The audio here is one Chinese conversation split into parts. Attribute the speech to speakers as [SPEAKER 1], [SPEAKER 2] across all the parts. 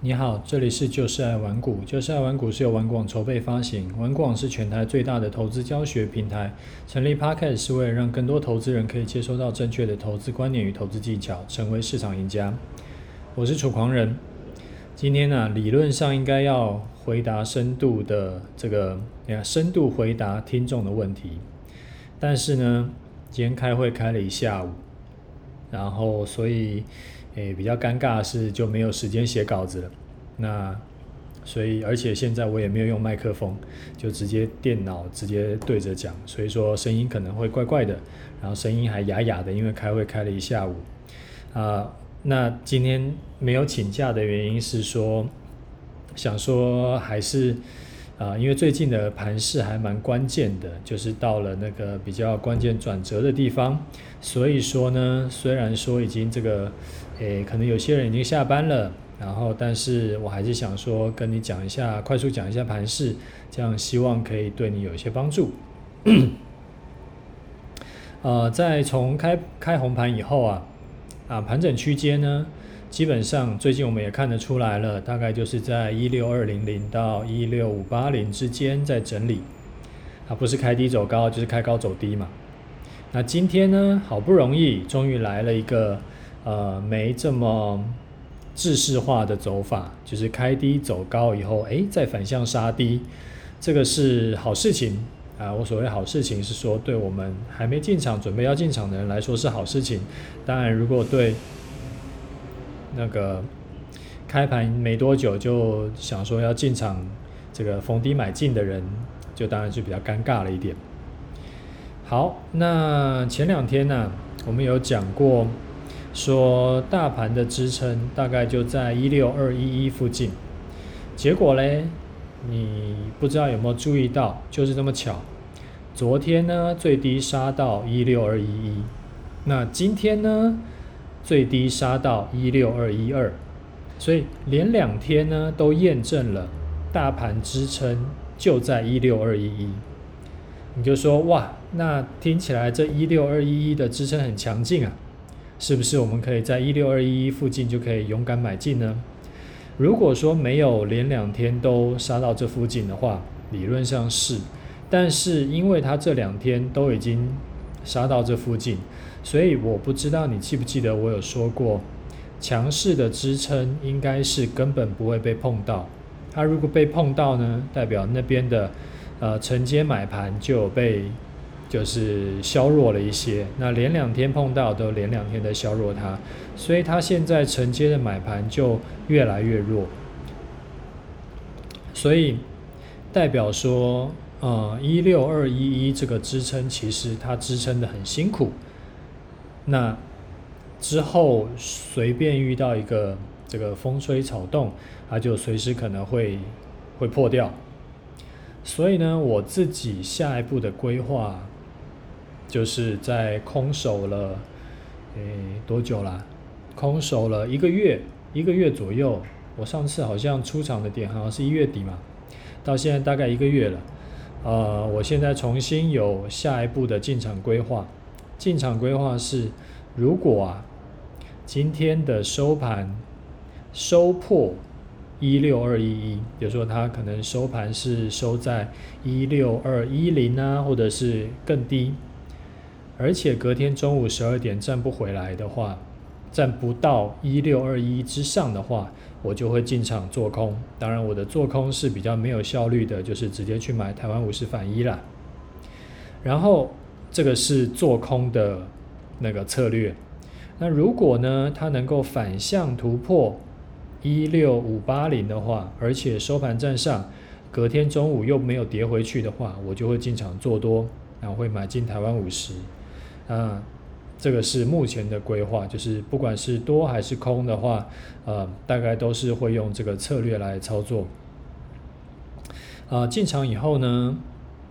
[SPEAKER 1] 你好，这里是就是爱玩股。就是爱玩股是由玩广筹备发行，玩广是全台最大的投资教学平台。成立 Podcast 是为了让更多投资人可以接收到正确的投资观念与投资技巧，成为市场赢家。我是楚狂人。今天呢、理论上应该要回答深度的这个，你看深度回答听众的问题。但是呢，今天开会开了一下午，然后所以。诶，比较尴尬的是就没有时间写稿子了。那所以，而且现在我也没有用麦克风，就直接电脑直接对着讲，所以说声音可能会怪怪的，然后声音还哑哑的，因为开会开了一下午。啊、那今天没有请假的原因是说，想说还是。啊，因为最近的盘势还蛮关键的，就是到了那个比较关键转折的地方，所以说呢，虽然说已经这个，诶，可能有些人已经下班了，然后，但是我还是想说跟你讲一下，快速讲一下盘势，这样希望可以对你有一些帮助。呃，在从开开红盘以后啊，啊，盘整区间呢。基本上最近我们也看得出来了，大概就是在一六二零零到一六五八零之间在整理，啊，不是开低走高，就是开高走低嘛。那今天呢，好不容易终于来了一个呃没这么制式化的走法，就是开低走高以后，诶，再反向杀低，这个是好事情啊。我所谓好事情是说，对我们还没进场准备要进场的人来说是好事情。当然，如果对那个开盘没多久就想说要进场，这个逢低买进的人，就当然是比较尴尬了一点。好，那前两天呢、我们有讲过，说大盘的支撑大概就在一六二一一附近。结果嘞，你不知道有没有注意到，就是这么巧，昨天呢最低杀到一六二一一，那今天呢？最低杀到一六二一二，所以连两天呢都验证了大盘支撑就在一六二一一。你就说哇，那听起来这一六二一一的支撑很强劲啊，是不是我们可以在一六二一一附近就可以勇敢买进呢？如果说没有连两天都杀到这附近的话，理论上是，但是因为它这两天都已经杀到这附近。所以我不知道你记不记得我有说过，强势的支撑应该是根本不会被碰到。它如果被碰到呢，代表那边的呃承接买盘就有被就是削弱了一些。那连两天碰到都连两天的削弱它，所以它现在承接的买盘就越来越弱。所以代表说，呃，一六二一一这个支撑其实它支撑的很辛苦。那之后随便遇到一个这个风吹草动，它就随时可能会会破掉。所以呢，我自己下一步的规划就是在空手了，诶，多久啦？空手了一个月，一个月左右。我上次好像出场的点好像是一月底嘛，到现在大概一个月了。呃，我现在重新有下一步的进场规划。进场规划是，如果啊，今天的收盘收破一六二一一，比如说它可能收盘是收在一六二一零啊，或者是更低，而且隔天中午十二点站不回来的话，站不到一六二一之上的话，我就会进场做空。当然，我的做空是比较没有效率的，就是直接去买台湾五十反一啦。然后。这个是做空的那个策略。那如果呢，它能够反向突破一六五八零的话，而且收盘站上，隔天中午又没有跌回去的话，我就会进场做多，然后会买进台湾五十。啊，这个是目前的规划，就是不管是多还是空的话，呃，大概都是会用这个策略来操作。啊，进场以后呢，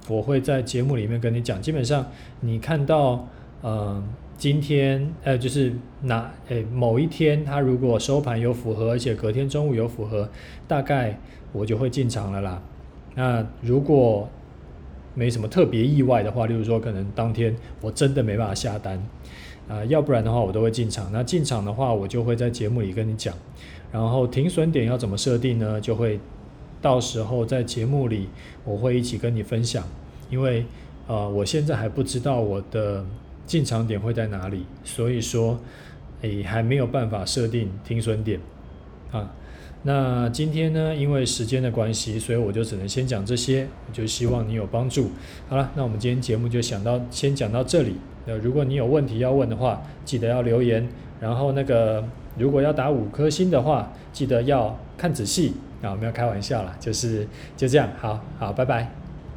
[SPEAKER 1] 我会在节目里面跟你讲，基本上你看到，呃，今天呃，就是哪诶某一天，它如果收盘有符合，而且隔天中午有符合，大概我就会进场了啦。那如果没什么特别意外的话，例如说可能当天我真的没办法下单，啊、要不然的话我都会进场。那进场的话，我就会在节目里跟你讲。然后停损点要怎么设定呢？就会到时候在节目里我会一起跟你分享，因为呃我现在还不知道我的进场点会在哪里，所以说诶还没有办法设定停损点啊。那今天呢，因为时间的关系，所以我就只能先讲这些，就希望你有帮助。好了，那我们今天节目就想到先讲到这里。那如果你有问题要问的话，记得要留言。然后那个如果要打五颗星的话，记得要看仔细啊，我们要开玩笑啦，就是就这样，好好，拜拜。